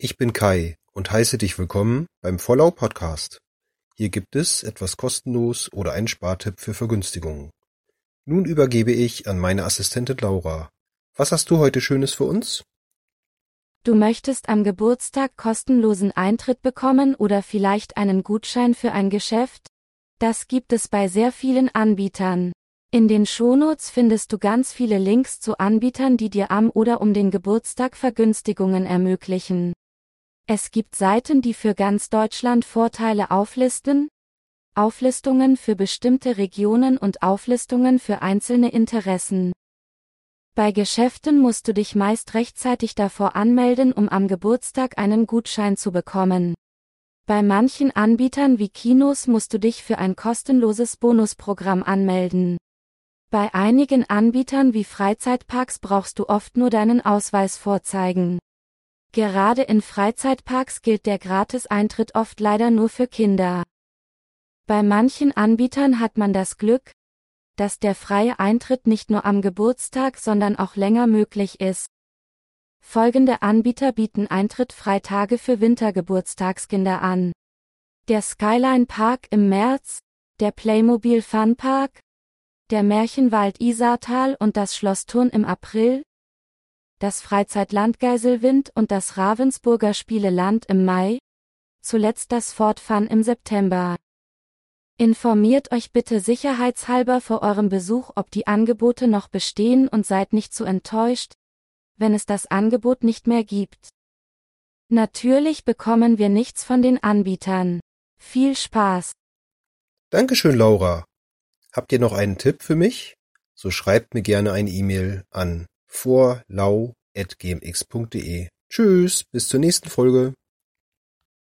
Ich bin Kai und heiße dich willkommen beim Vollau Podcast. Hier gibt es etwas kostenlos oder einen Spartipp für Vergünstigungen. Nun übergebe ich an meine Assistentin Laura. Was hast du heute Schönes für uns? Du möchtest am Geburtstag kostenlosen Eintritt bekommen oder vielleicht einen Gutschein für ein Geschäft? Das gibt es bei sehr vielen Anbietern. In den Shownotes findest du ganz viele Links zu Anbietern, die dir am oder um den Geburtstag Vergünstigungen ermöglichen. Es gibt Seiten, die für ganz Deutschland Vorteile auflisten, Auflistungen für bestimmte Regionen und Auflistungen für einzelne Interessen. Bei Geschäften musst du dich meist rechtzeitig davor anmelden, um am Geburtstag einen Gutschein zu bekommen. Bei manchen Anbietern wie Kinos musst du dich für ein kostenloses Bonusprogramm anmelden. Bei einigen Anbietern wie Freizeitparks brauchst du oft nur deinen Ausweis vorzeigen. Gerade in Freizeitparks gilt der Gratiseintritt oft leider nur für Kinder. Bei manchen Anbietern hat man das Glück, dass der freie Eintritt nicht nur am Geburtstag, sondern auch länger möglich ist. Folgende Anbieter bieten Eintritt Freitage für Wintergeburtstagskinder an. Der Skyline Park im März, der Playmobil Fun Park, der Märchenwald Isartal und das Schloss Thurn im April, das Freizeitland Geiselwind und das Ravensburger Spieleland im Mai, zuletzt das Fort Fun im September. Informiert euch bitte sicherheitshalber vor eurem Besuch, ob die Angebote noch bestehen und seid nicht zu enttäuscht, wenn es das Angebot nicht mehr gibt. Natürlich bekommen wir nichts von den Anbietern. Viel Spaß! Dankeschön, Laura. Habt ihr noch einen Tipp für mich? So schreibt mir gerne eine E-Mail an vorlau.gmx.de. Tschüss, bis zur nächsten Folge.